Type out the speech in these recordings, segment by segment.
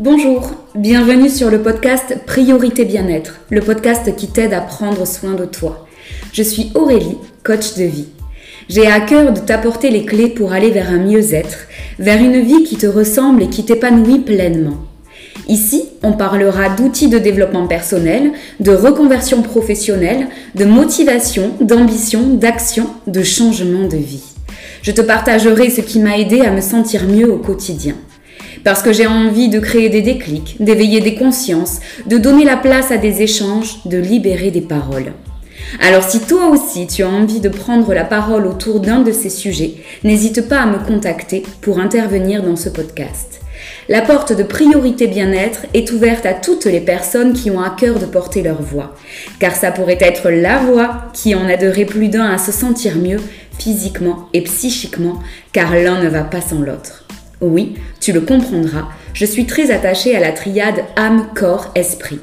Bonjour, bienvenue sur le podcast Priorité Bien-être, le podcast qui t'aide à prendre soin de toi. Je suis Aurélie, coach de vie. J'ai à cœur de t'apporter les clés pour aller vers un mieux-être, vers une vie qui te ressemble et qui t'épanouit pleinement. Ici, on parlera d'outils de développement personnel, de reconversion professionnelle, de motivation, d'ambition, d'action, de changement de vie. Je te partagerai ce qui m'a aidé à me sentir mieux au quotidien. Parce que j'ai envie de créer des déclics, d'éveiller des consciences, de donner la place à des échanges, de libérer des paroles. Alors si toi aussi tu as envie de prendre la parole autour d'un de ces sujets, n'hésite pas à me contacter pour intervenir dans ce podcast. La porte de priorité bien-être est ouverte à toutes les personnes qui ont à cœur de porter leur voix, car ça pourrait être la voix qui en aiderait plus d'un à se sentir mieux physiquement et psychiquement, car l'un ne va pas sans l'autre. Oui, tu le comprendras, je suis très attachée à la triade âme, corps, esprit.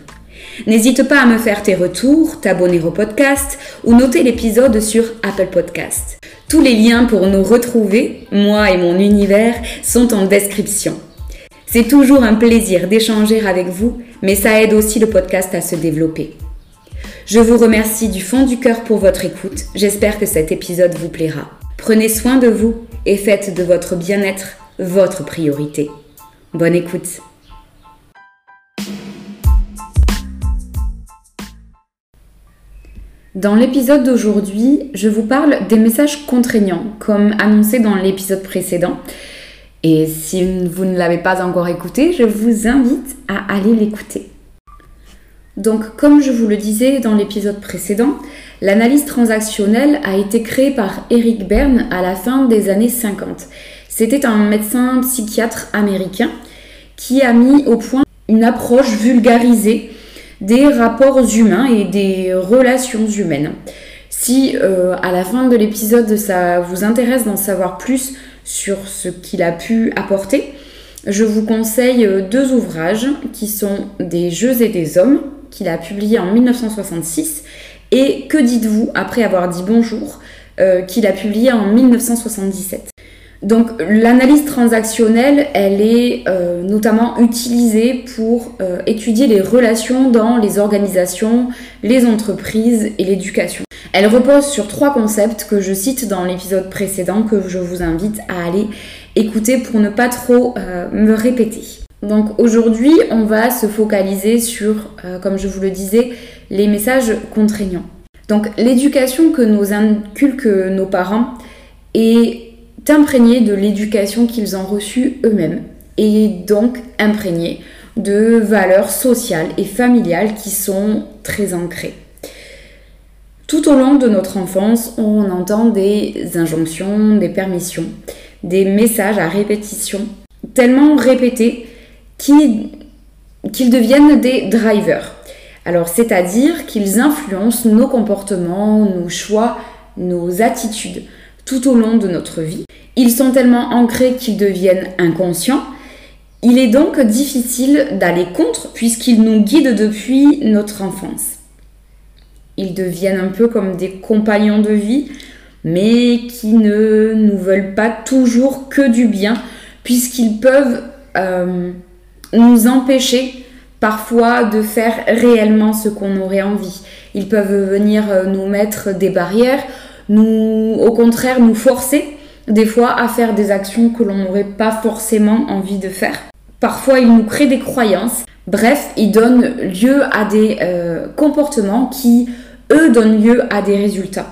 N'hésite pas à me faire tes retours, t'abonner au podcast ou noter l'épisode sur Apple Podcast. Tous les liens pour nous retrouver, moi et mon univers, sont en description. C'est toujours un plaisir d'échanger avec vous, mais ça aide aussi le podcast à se développer. Je vous remercie du fond du cœur pour votre écoute. J'espère que cet épisode vous plaira. Prenez soin de vous et faites de votre bien-être votre priorité. Bonne écoute. Dans l'épisode d'aujourd'hui, je vous parle des messages contraignants, comme annoncé dans l'épisode précédent. Et si vous ne l'avez pas encore écouté, je vous invite à aller l'écouter. Donc, comme je vous le disais dans l'épisode précédent, l'analyse transactionnelle a été créée par Eric Berne à la fin des années 50. C'était un médecin psychiatre américain qui a mis au point une approche vulgarisée des rapports humains et des relations humaines. Si euh, à la fin de l'épisode ça vous intéresse d'en savoir plus sur ce qu'il a pu apporter, je vous conseille euh, deux ouvrages qui sont Des jeux et des hommes, qu'il a publié en 1966, et Que dites-vous après avoir dit bonjour, euh, qu'il a publié en 1977. Donc l'analyse transactionnelle, elle est euh, notamment utilisée pour euh, étudier les relations dans les organisations, les entreprises et l'éducation. Elle repose sur trois concepts que je cite dans l'épisode précédent que je vous invite à aller écouter pour ne pas trop euh, me répéter. Donc aujourd'hui, on va se focaliser sur, comme je vous le disais, les messages contraignants. Donc l'éducation que nous inculquent nos parents est imprégnés de l'éducation qu'ils ont reçue eux-mêmes et donc imprégnés de valeurs sociales et familiales qui sont très ancrées. Tout au long de notre enfance, on entend des injonctions, des permissions, des messages à répétition, tellement répétés qu'ils deviennent des drivers. Alors, c'est-à-dire qu'ils influencent nos comportements, nos choix, nos attitudes tout au long de notre vie. Ils sont tellement ancrés qu'ils deviennent inconscients. Il est donc difficile d'aller contre puisqu'ils nous guident depuis notre enfance. Ils deviennent un peu comme des compagnons de vie, mais qui ne nous veulent pas toujours que du bien, puisqu'ils peuvent euh, nous empêcher parfois de faire réellement ce qu'on aurait envie. Ils peuvent venir euh, nous mettre des barrières, nous, au contraire, nous forcer des fois à faire des actions que l'on n'aurait pas forcément envie de faire. Parfois, ils nous créent des croyances. Bref, ils donnent lieu à des euh, comportements qui, eux, donnent lieu à des résultats.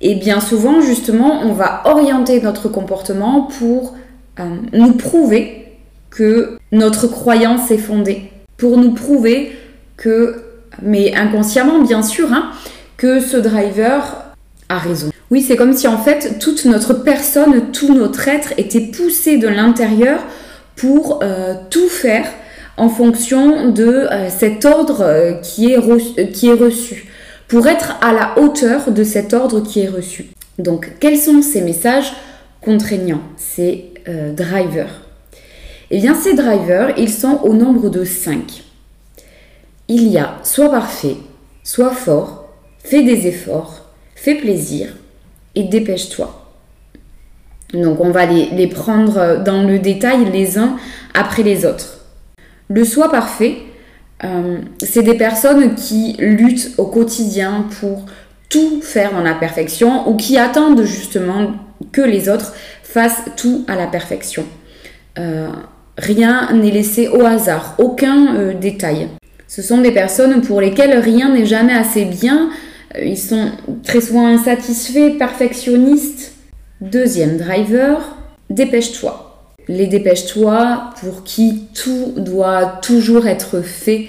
Et bien souvent, justement, on va orienter notre comportement pour euh, nous prouver que notre croyance est fondée. Pour nous prouver que, mais inconsciemment bien sûr, hein, que ce driver raison. Oui, c'est comme si en fait toute notre personne, tout notre être était poussé de l'intérieur pour euh, tout faire en fonction de euh, cet ordre euh, qui, est reçu, qui est reçu, pour être à la hauteur de cet ordre qui est reçu. Donc, quels sont ces messages contraignants, ces drivers? Eh bien, ces drivers, ils sont au nombre de 5. Il y a soit parfait, soit fort, fais des efforts, fais plaisir et dépêche-toi. Donc on va les, prendre dans le détail les uns après les autres. Le soi parfait, euh, c'est des personnes qui luttent au quotidien pour tout faire dans la perfection ou qui attendent justement que les autres fassent tout à la perfection. Euh, rien n'est laissé au hasard, aucun euh, détail. Ce sont des personnes pour lesquelles rien n'est jamais assez bien. Ils sont très souvent insatisfaits, perfectionnistes. Deuxième driver, dépêche-toi les dépêche-toi pour qui tout doit toujours être fait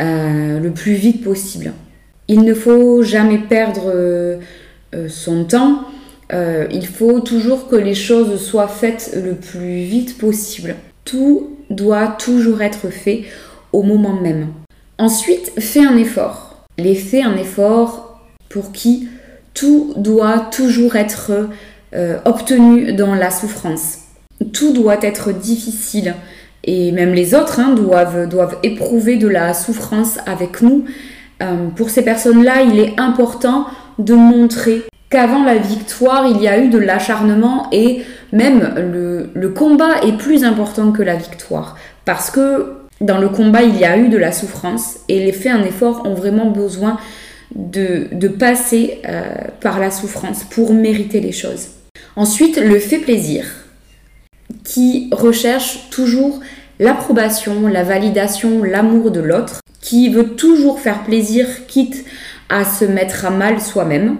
euh, le plus vite possible. Il ne faut jamais perdre euh, euh, son temps. il faut toujours que les choses soient faites le plus vite possible. Tout doit toujours être fait au moment même. Ensuite, fais un effort. Les fais un effort pour qui tout doit toujours être obtenu dans la souffrance tout doit être difficile. Et même les autres hein, doivent, éprouver de la souffrance avec nous. Euh, pour ces personnes-là, il est important de montrer qu'avant la victoire, il y a eu de l'acharnement et même le, combat est plus important que la victoire. Parce que dans le combat, il y a eu de la souffrance et les faits un effort ont vraiment besoin de, passer euh, par la souffrance pour mériter les choses. Ensuite, le fait plaisir qui recherche toujours l'approbation, la validation, l'amour de l'autre, qui veut toujours faire plaisir quitte à se mettre à mal soi-même.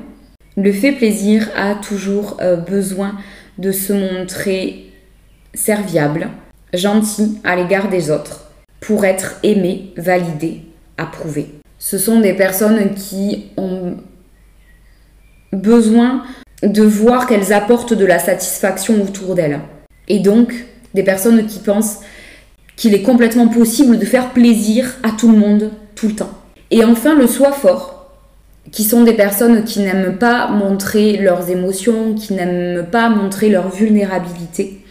Le fait plaisir a toujours euh, besoin de se montrer serviable, gentil à l'égard des autres, pour être aimé, validé, approuvé. Ce sont des personnes qui ont besoin de voir qu'elles apportent de la satisfaction autour d'elles et donc des personnes qui pensent qu'il est complètement possible de faire plaisir à tout le monde tout le temps. Et enfin le soi fort, qui sont des personnes qui n'aiment pas montrer leurs émotions, qui n'aiment pas montrer leur vulnérabilité.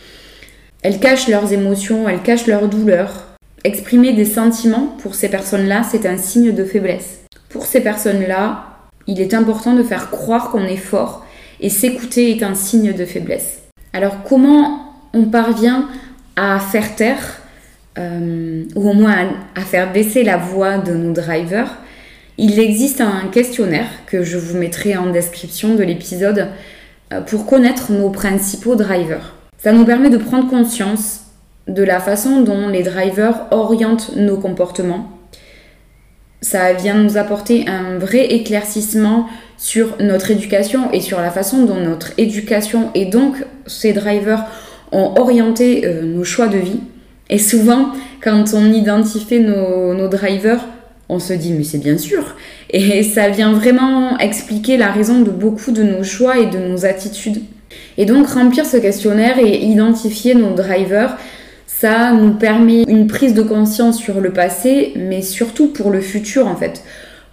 Elles cachent leurs émotions, elles cachent leurs douleurs. Exprimer des sentiments pour ces personnes-là, c'est un signe de faiblesse. Pour ces personnes-là, il est important de faire croire qu'on est fort et s'écouter est un signe de faiblesse. Alors comment on parvient à faire taire, euh, ou au moins à, faire baisser la voix de nos drivers, il existe un questionnaire que je vous mettrai en description de l'épisode euh, pour connaître nos principaux drivers. Ça nous permet de prendre conscience de la façon dont les drivers orientent nos comportements. Ça vient nous apporter un vrai éclaircissement sur notre éducation et sur la façon dont notre éducation et donc ces drivers ont orienté euh, nos choix de vie. Et souvent, quand on identifie nos, drivers, on se dit mais c'est bien sûr. Et ça vient vraiment expliquer la raison de beaucoup de nos choix et de nos attitudes. Et donc remplir ce questionnaire et identifier nos drivers, ça nous permet une prise de conscience sur le passé, mais surtout pour le futur en fait.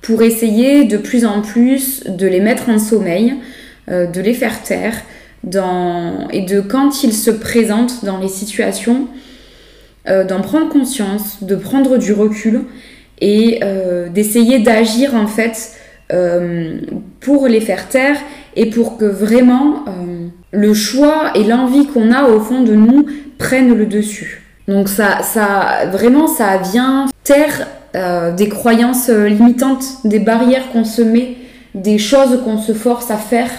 Pour essayer de plus en plus de les mettre en sommeil, euh, de les faire taire, et de quand il se présente dans les situations, euh, d'en prendre conscience, de prendre du recul et euh, d'essayer d'agir en fait euh, pour les faire taire et pour que vraiment le choix et l'envie qu'on a au fond de nous prennent le dessus. Donc ça, ça vraiment, ça vient taire des croyances limitantes, des barrières qu'on se met, des choses qu'on se force à faire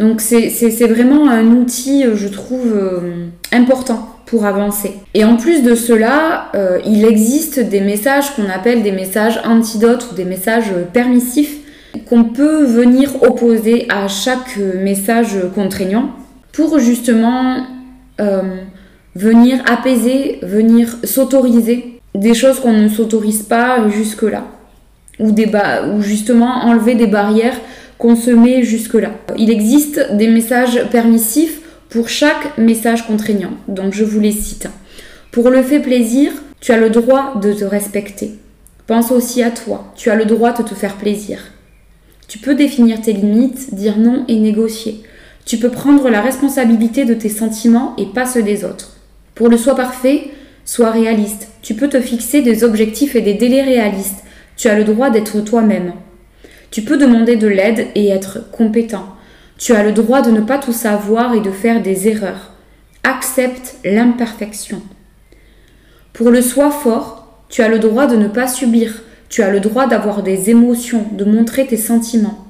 donc c'est vraiment un outil, euh, je trouve, euh, important pour avancer. Et en plus de cela, euh, il existe des messages qu'on appelle des messages antidotes ou des messages permissifs qu'on peut venir opposer à chaque message contraignant pour justement venir apaiser, venir s'autoriser des choses qu'on ne s'autorise pas jusque-là ou, ou justement enlever des barrières qu'on se met jusque-là. Il existe des messages permissifs pour chaque message contraignant, donc je vous les cite. Pour le fait plaisir, tu as le droit de te respecter. Pense aussi à toi, tu as le droit de te faire plaisir. Tu peux définir tes limites, dire non et négocier. Tu peux prendre la responsabilité de tes sentiments et pas ceux des autres. Pour le soi parfait, sois réaliste. Tu peux te fixer des objectifs et des délais réalistes. Tu as le droit d'être toi-même. Tu peux demander de l'aide et être compétent. Tu as le droit de ne pas tout savoir et de faire des erreurs. Accepte l'imperfection. Pour le soi fort, Tu as le droit de ne pas subir. Tu as le droit d'avoir des émotions, de montrer tes sentiments.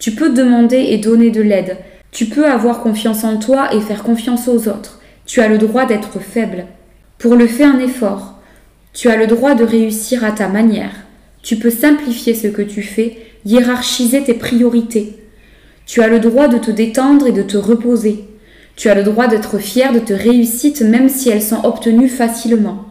Tu peux demander et donner de l'aide. Tu peux avoir confiance en toi et faire confiance aux autres. Tu as le droit d'être faible. Pour le faire un effort. Tu as le droit de réussir à ta manière. Tu peux simplifier ce que tu fais, hiérarchiser tes priorités. Tu as le droit de te détendre et de te reposer. Tu as le droit d'être fier de tes réussites même si elles sont obtenues facilement.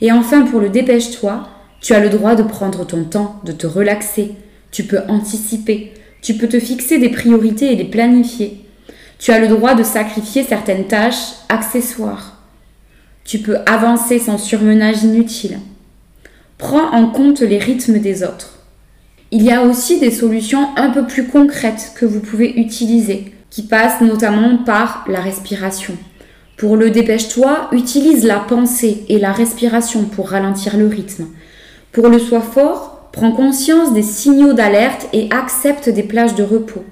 Et enfin, pour le dépêche-toi, tu as le droit de prendre ton temps, de te relaxer. Tu peux anticiper. Tu peux te fixer des priorités et les planifier. Tu as le droit de sacrifier certaines tâches accessoires. Tu peux avancer sans surmenage inutile. Prends en compte les rythmes des autres. Il y a aussi des solutions un peu plus concrètes que vous pouvez utiliser, qui passent notamment par la respiration. Pour le dépêche-toi, utilise la pensée et la respiration pour ralentir le rythme. Pour le soi fort, prends conscience des signaux d'alerte et accepte des plages de repos.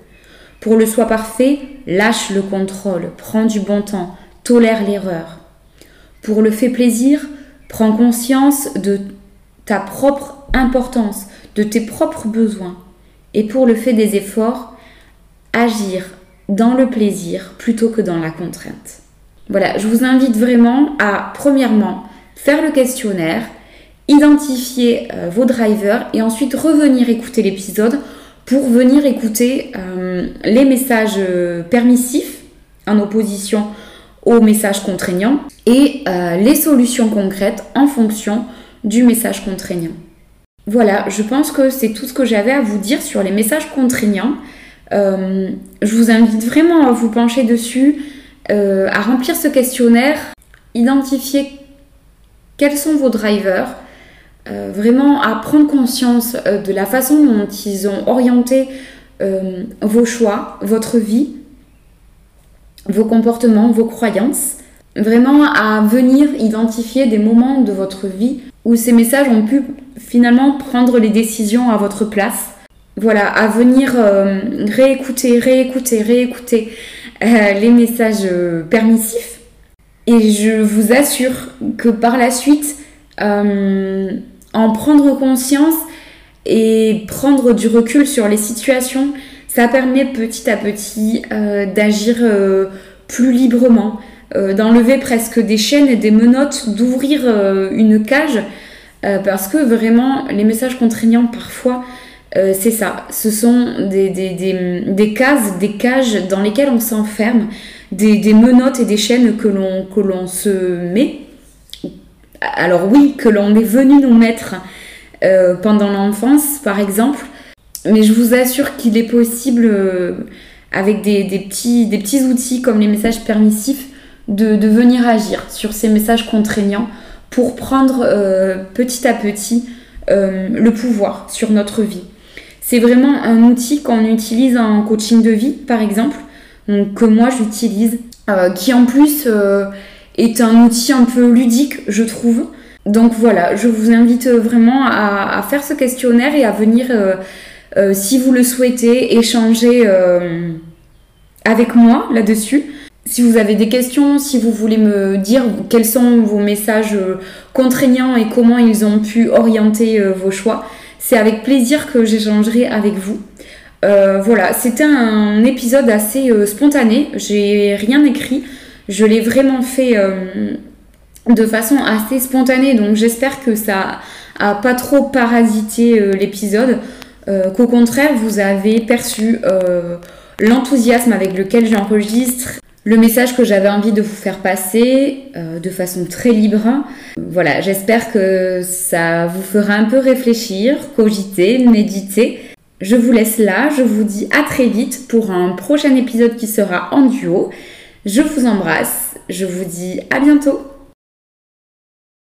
Pour le soi parfait, lâche le contrôle, prends du bon temps, tolère l'erreur. Pour le fait plaisir, prends conscience de ta propre importance, de tes propres besoins. Et pour le fait des efforts, agir dans le plaisir plutôt que dans la contrainte. Voilà, je vous invite vraiment à, premièrement, faire le questionnaire, identifier euh, vos drivers et ensuite revenir écouter l'épisode pour venir écouter euh, les messages euh, permissifs en opposition aux messages contraignants et les solutions concrètes en fonction du message contraignant. Voilà, je pense que c'est tout ce que j'avais à vous dire sur les messages contraignants. je vous invite vraiment à vous pencher dessus, à remplir ce questionnaire, identifier quels sont vos drivers, euh, vraiment à prendre conscience euh, de la façon dont ils ont orienté vos choix, votre vie, vos comportements, vos croyances. Vraiment à venir identifier des moments de votre vie où ces messages ont pu finalement prendre les décisions à votre place. Voilà, à venir réécouter, réécouter, réécouter euh, les messages euh, permissifs. Et je vous assure que par la suite, euh, en prendre conscience et prendre du recul sur les situations, ça permet petit à petit d'agir plus librement, d'enlever presque des chaînes et des menottes, d'ouvrir une cage, parce que vraiment les messages contraignants parfois euh, c'est ça. Ce sont des, des, cases, des cages dans lesquelles on s'enferme, des, menottes et des chaînes que l'on se met. Alors oui, que l'on est venu nous mettre euh, pendant l'enfance, par exemple. Mais je vous assure qu'il est possible, euh, avec des, petits, outils comme les messages permissifs, de, venir agir sur ces messages contraignants pour prendre petit à petit le pouvoir sur notre vie. C'est vraiment un outil qu'on utilise en coaching de vie, par exemple, que moi j'utilise, euh, qui en plus euh, est un outil un peu ludique, je trouve. Donc voilà, je vous invite vraiment à, faire ce questionnaire et à venir, euh, si vous le souhaitez, échanger avec moi là-dessus. Si vous avez des questions, si vous voulez me dire quels sont vos messages contraignants et comment ils ont pu orienter vos choix, c'est avec plaisir que j'échangerai avec vous. Euh, voilà, c'était un épisode assez euh, spontané. J'ai rien écrit. Je l'ai vraiment fait euh, de façon assez spontanée. Donc j'espère que ça a pas trop parasité l'épisode. Qu'au contraire, vous avez perçu l'enthousiasme avec lequel j'enregistre le message que j'avais envie de vous faire passer euh, de façon très libre. Voilà, j'espère que ça vous fera un peu réfléchir, cogiter, méditer. Je vous laisse là, je vous dis à très vite pour un prochain épisode qui sera en duo. Je vous embrasse, je vous dis à bientôt.